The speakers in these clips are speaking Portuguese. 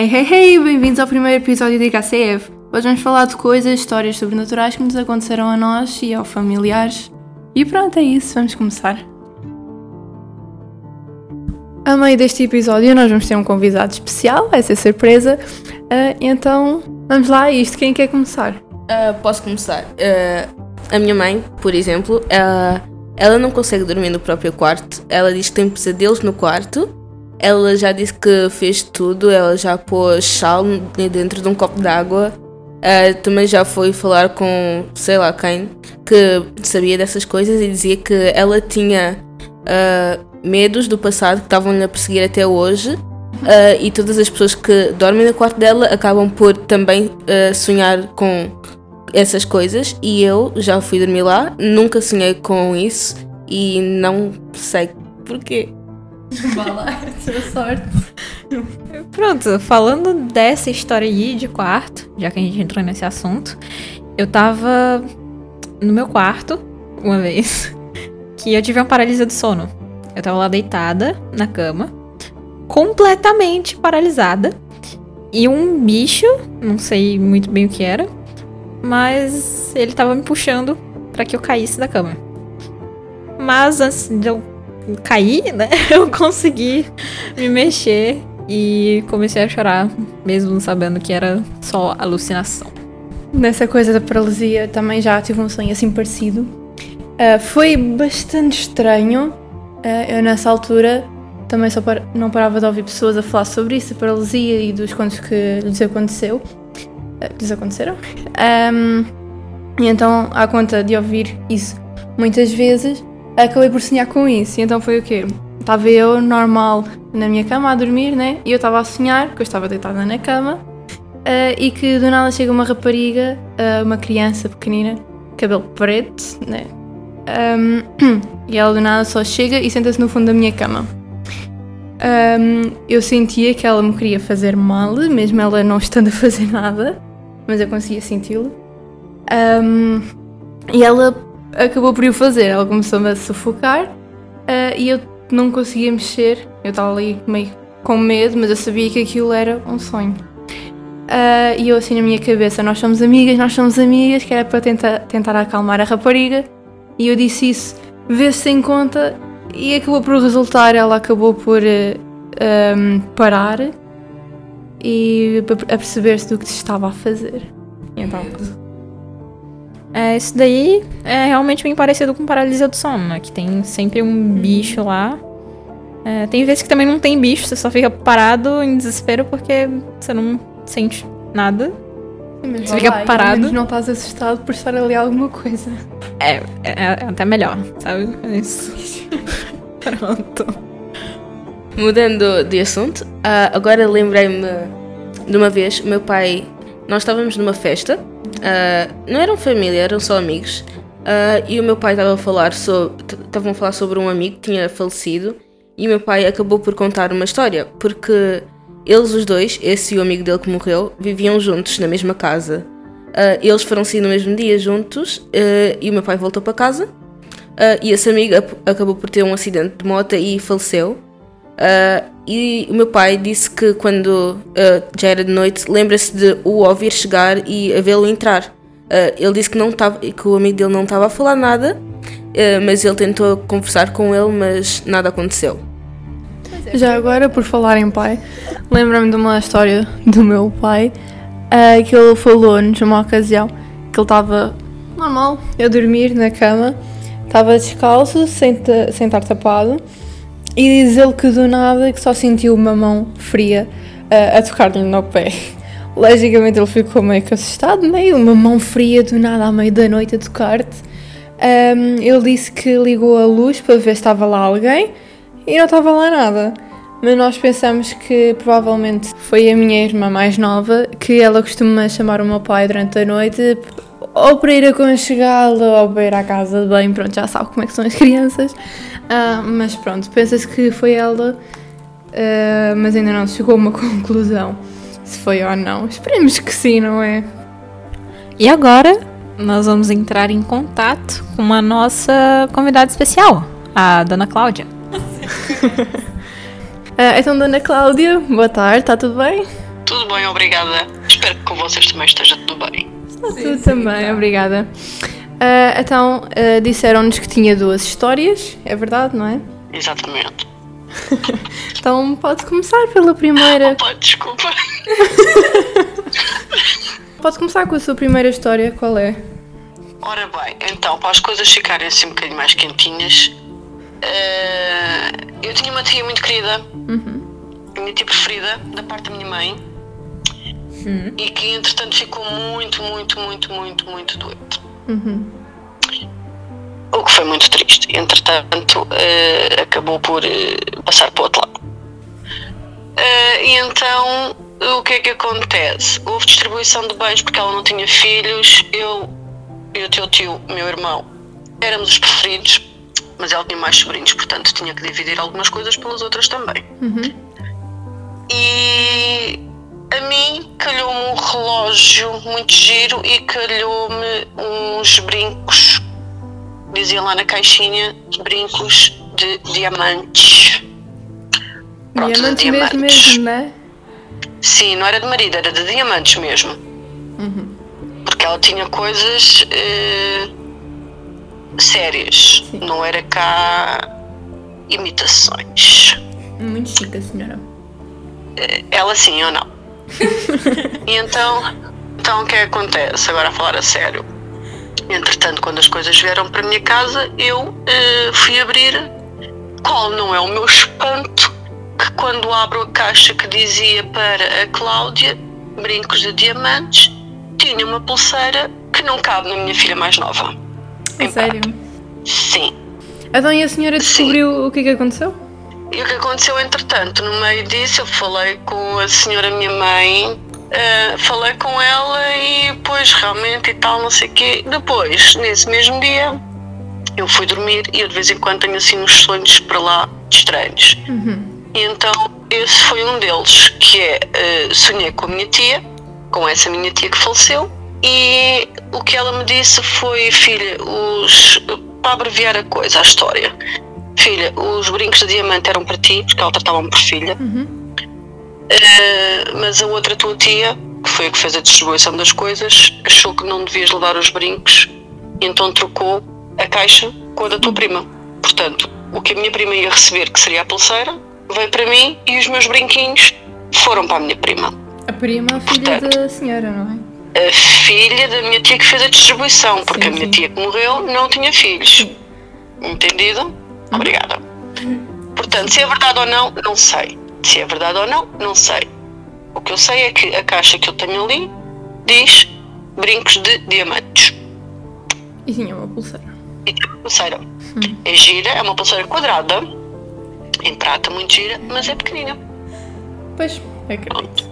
Hey, hey, hey! Bem-vindos ao primeiro episódio de IKCF. Hoje vamos falar de coisas, histórias sobrenaturais que nos aconteceram a nós e aos familiares. E pronto, é isso, vamos começar. A meio deste episódio nós vamos ter um convidado especial, vai ser surpresa. Uh, então, vamos lá, isto, quem quer começar? Uh, posso começar. Uh, a minha mãe, por exemplo, ela, ela não consegue dormir no próprio quarto. Ela diz que tem pesadelos no quarto. Ela já disse que fez tudo. Ela já pôs sal dentro de um copo d'água. Uh, também já foi falar com sei lá quem que sabia dessas coisas e dizia que ela tinha uh, medos do passado que estavam-lhe a perseguir até hoje. Uh, e todas as pessoas que dormem no quarto dela acabam por também sonhar com essas coisas e eu já fui dormir lá, nunca sonhei com isso e não sei porquê. Lá, sua sorte. Pronto, falando dessa história aí de quarto, já que a gente entrou nesse assunto, eu tava no meu quarto uma vez que eu tive uma paralisia do sono. Eu tava lá deitada na cama, completamente paralisada, e um bicho, não sei muito bem o que era, mas ele tava me puxando para que eu caísse da cama. Mas antes de eu cair, né, eu consegui me mexer e comecei a chorar, mesmo sabendo que era só alucinação. Nessa coisa da paralisia também já tive um sonho assim parecido. Uh, foi bastante estranho. Uh, eu nessa altura também só par não parava de ouvir pessoas a falar sobre isso, a paralisia e dos contos que lhes aconteceu lhes aconteceram. Um, e então, à conta de ouvir isso muitas vezes, acabei por sonhar com isso. E então foi o quê? Estava eu normal na minha cama a dormir, né? E eu estava a sonhar, que eu estava deitada na cama, uh, e que do nada chega uma rapariga, uh, uma criança pequenina, cabelo preto, né? Um, e ela do nada só chega e senta-se no fundo da minha cama. Um, eu sentia que ela me queria fazer mal, mesmo ela não estando a fazer nada mas eu conseguia senti-lo. Um, e ela acabou por o fazer, ela começou-me a sufocar uh, e eu não conseguia mexer. Eu estava ali meio com medo, mas eu sabia que aquilo era um sonho. Uh, e eu assim na minha cabeça, nós somos amigas, nós somos amigas, que era para tentar, tentar acalmar a rapariga. E eu disse isso, vê-se em conta, e acabou por resultar, ela acabou por uh, um, parar e a perceber-se do que estava a fazer. Então. É, isso daí é realmente bem parecido com paralisia do sono, né? Que tem sempre um bicho lá. É, tem vezes que também não tem bicho, você só fica parado em desespero porque você não sente nada. Sim, você fica lá, parado. não estás assustado por estar ali alguma coisa. É, é, é até melhor, sabe? É isso. Pronto. Mudando de assunto, uh, agora lembrei-me de uma vez, meu pai, nós estávamos numa festa, uh, não eram família, eram só amigos, uh, e o meu pai estava a falar sobre, estavam a falar sobre um amigo que tinha falecido, e o meu pai acabou por contar uma história, porque eles os dois, esse e o amigo dele que morreu, viviam juntos na mesma casa. Uh, eles foram sair no mesmo dia juntos e o meu pai voltou para casa. E esse amigo acabou por ter um acidente de moto e faleceu. Uh, e o meu pai disse que quando uh, já era de noite, lembra-se de o ouvir chegar e a vê-lo entrar. Uh, ele disse que, não tava, que o amigo dele não estava a falar nada, mas ele tentou conversar com ele, mas nada aconteceu. Já agora, por falar em pai, lembro-me de uma história do meu pai que ele falou-nos numa ocasião que ele estava normal, a dormir na cama, estava descalço, sem, sem estar tapado e diz ele que do nada que só sentiu uma mão fria uh, a tocar-lhe no pé. Logicamente ele ficou meio que assustado, meio uma mão fria do nada à meia da noite a tocar-te. Um, ele disse que ligou a luz para ver se estava lá alguém e não estava lá nada. Mas nós pensamos que provavelmente foi a minha irmã mais nova que ela costuma chamar o meu pai durante a noite ou para ir aconchegá-lo ou para ir à casa de bem, pronto, já sabe como é que são as crianças. Uh, mas pronto, pensa-se que foi ela, uh, mas ainda não chegou a uma conclusão se foi ou não. Esperemos que sim, não é? E agora nós vamos entrar em contato com a nossa convidada especial, a Dona Cláudia. uh, então, Dona Cláudia, boa tarde, está tudo bem? tudo bem, obrigada. Espero que com vocês também esteja tudo bem. Está tudo também, obrigada. Ah, então, ah, disseram-nos que tinha duas histórias, é verdade, não é? Exatamente. Então pode começar pela primeira. Opa, desculpa. Pode começar com a sua primeira história, qual é? Ora bem, então, para as coisas ficarem assim um bocadinho mais quentinhas, eh, eu tinha uma tia muito querida, minha tia preferida, da parte da minha mãe, e que entretanto ficou muito, muito, muito, muito, muito doente. O que foi muito triste. Entretanto, eh, acabou por eh, passar para o outro lado. Eh, e então, o que é que acontece? Houve distribuição de bens porque ela não tinha filhos. Eu e o teu tio, meu irmão, éramos os preferidos, mas ela tinha mais sobrinhos, portanto tinha que dividir algumas coisas pelas outras também. E a mim calhou-me um relógio muito giro e calhou-me uns brincos, dizia lá na caixinha, brincos de diamantes. Pronto, de Diamantes mesmo, mesmo, não é? Sim, não era de marido, era de diamantes mesmo. Porque ela tinha coisas eh, sérias, Sim. não era cá imitações. Muito chique a senhora. Ela sim ou não. E então, então o que é que acontece? Agora a falar a sério. Entretanto, quando as coisas vieram para a minha casa, eu eh, fui abrir. Qual não é o meu espanto que quando abro a caixa que dizia para a Cláudia brincos de diamantes, tinha uma pulseira que não cabe na minha filha mais nova. Em sério? Sim. Então e a senhora descobriu o que é que aconteceu? E o que aconteceu entretanto, no meio disso, eu falei com a senhora minha mãe, eh, falei com ela e depois realmente e tal, não sei o quê. Depois, nesse mesmo dia, eu fui dormir e eu de vez em quando tenho assim uns sonhos para lá estranhos. E então esse foi um deles, que é eh, sonhei com a minha tia, com essa minha tia que faleceu, e o que ela me disse foi, filha, os, para abreviar a coisa, a história, filha, os brincos de diamante eram para ti, porque ela tratava-me por filha, Eh, mas a outra tua tia, que foi a que fez a distribuição das coisas, achou que não devias levar os brincos então trocou a caixa com a da tua prima. Portanto, o que a minha prima ia receber, que seria a pulseira, veio para mim e os meus brinquinhos foram para a minha prima. A prima, a filha Portanto. da senhora, não é? A filha da minha tia que fez a distribuição, porque Sim, a minha sim. tia que morreu não tinha filhos. Entendido? Obrigada. Portanto, se é verdade ou não, não sei. Se é verdade ou não, não sei. O que eu sei é que a caixa que eu tenho ali diz brincos de diamantes. E tinha uma pulseira. E tem uma pulseira. É gira, é uma pulseira quadrada, em prata, muito gira, mas é pequenina. Pois, acredito.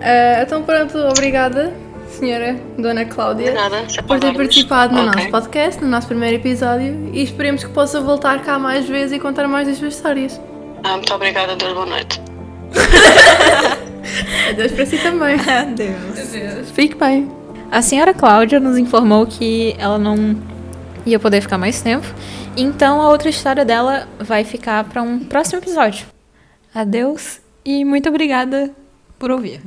Ah, então pronto, obrigada, senhora Dona Cláudia, nada, por ter participado no Ok. nosso podcast, no nosso primeiro episódio e esperemos que possa voltar cá mais vezes e contar mais das suas histórias. Ah, muito obrigada, Deus, boa noite. Adeus para si também. Adeus. Fique bem. A senhora Cláudia nos informou que ela não ia poder ficar mais tempo, então a outra história dela vai ficar para um próximo episódio. Adeus e muito obrigada por ouvir.